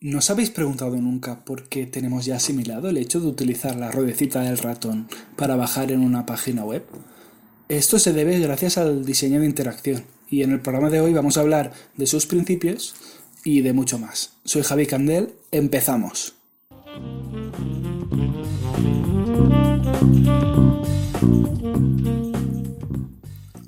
¿No habéis preguntado nunca por qué tenemos ya asimilado el hecho de utilizar la ruedecita del ratón para bajar en una página web? Esto se debe gracias al diseño de interacción y en el programa de hoy vamos a hablar de sus principios y de mucho más. Soy Javi Candel, empezamos.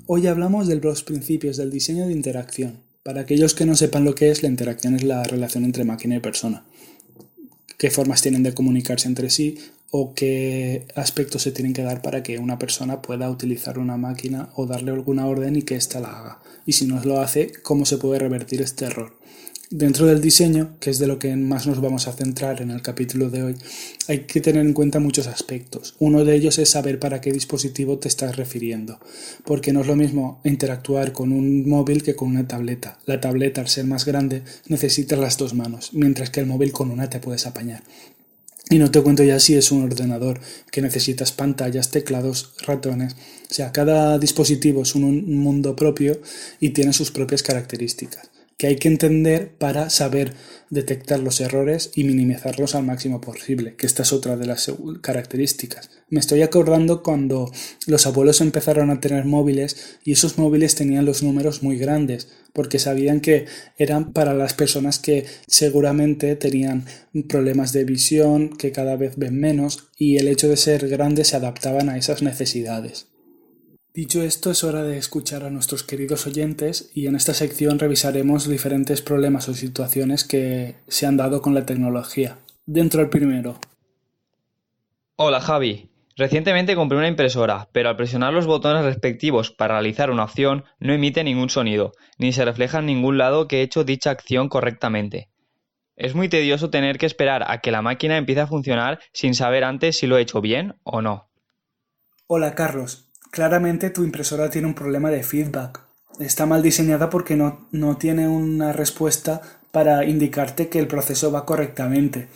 Hoy hablamos de los principios del diseño de interacción. Para aquellos que no sepan lo que es, la interacción es la relación entre máquina y persona. Qué formas tienen de comunicarse entre sí o qué aspectos se tienen que dar para que una persona pueda utilizar una máquina o darle alguna orden y que ésta la haga. Y si no lo hace, cómo se puede revertir este error. Dentro del diseño, que es de lo que más nos vamos a centrar en el capítulo de hoy, hay que tener en cuenta muchos aspectos. Uno de ellos es saber para qué dispositivo te estás refiriendo, porque no es lo mismo interactuar con un móvil que con una tableta. La tableta, al ser más grande, necesita las dos manos, mientras que el móvil con una te puedes apañar. Y no te cuento ya si es un ordenador que necesitas pantallas, teclados, ratones. O sea, cada dispositivo es un mundo propio y tiene sus propias características que hay que entender para saber detectar los errores y minimizarlos al máximo posible, que esta es otra de las características. Me estoy acordando cuando los abuelos empezaron a tener móviles y esos móviles tenían los números muy grandes, porque sabían que eran para las personas que seguramente tenían problemas de visión, que cada vez ven menos, y el hecho de ser grandes se adaptaban a esas necesidades. Dicho esto, es hora de escuchar a nuestros queridos oyentes y en esta sección revisaremos diferentes problemas o situaciones que se han dado con la tecnología. Dentro el primero. Hola Javi. Recientemente compré una impresora, pero al presionar los botones respectivos para realizar una acción no emite ningún sonido, ni se refleja en ningún lado que he hecho dicha acción correctamente. Es muy tedioso tener que esperar a que la máquina empiece a funcionar sin saber antes si lo he hecho bien o no. Hola Carlos, Claramente tu impresora tiene un problema de feedback. Está mal diseñada porque no, no tiene una respuesta para indicarte que el proceso va correctamente.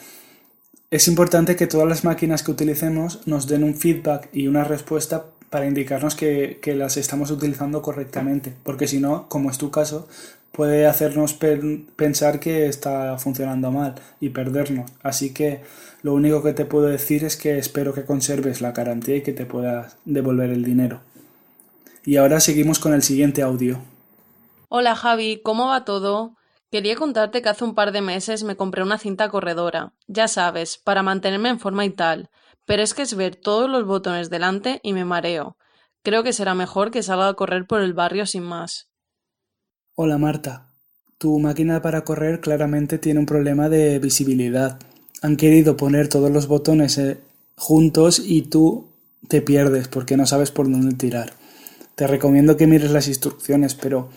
Es importante que todas las máquinas que utilicemos nos den un feedback y una respuesta para indicarnos que, que las estamos utilizando correctamente, porque si no, como es tu caso, puede hacernos pensar que está funcionando mal y perdernos. Así que lo único que te puedo decir es que espero que conserves la garantía y que te puedas devolver el dinero. Y ahora seguimos con el siguiente audio. Hola Javi, ¿cómo va todo? Quería contarte que hace un par de meses me compré una cinta corredora, ya sabes, para mantenerme en forma y tal, pero es que es ver todos los botones delante y me mareo. Creo que será mejor que salga a correr por el barrio sin más. Hola Marta, tu máquina para correr claramente tiene un problema de visibilidad. Han querido poner todos los botones eh, juntos y tú te pierdes porque no sabes por dónde tirar. Te recomiendo que mires las instrucciones, pero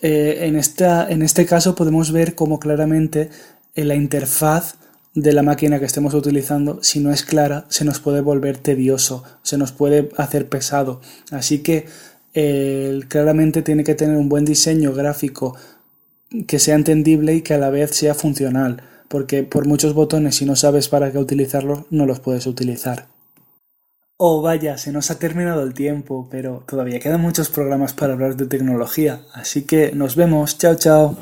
eh, en, esta, en este caso podemos ver cómo claramente eh, la interfaz de la máquina que estemos utilizando, si no es clara, se nos puede volver tedioso, se nos puede hacer pesado. Así que claramente tiene que tener un buen diseño gráfico que sea entendible y que a la vez sea funcional, porque por muchos botones si no sabes para qué utilizarlos no los puedes utilizar. Oh vaya, se nos ha terminado el tiempo, pero todavía quedan muchos programas para hablar de tecnología, así que nos vemos, chao chao.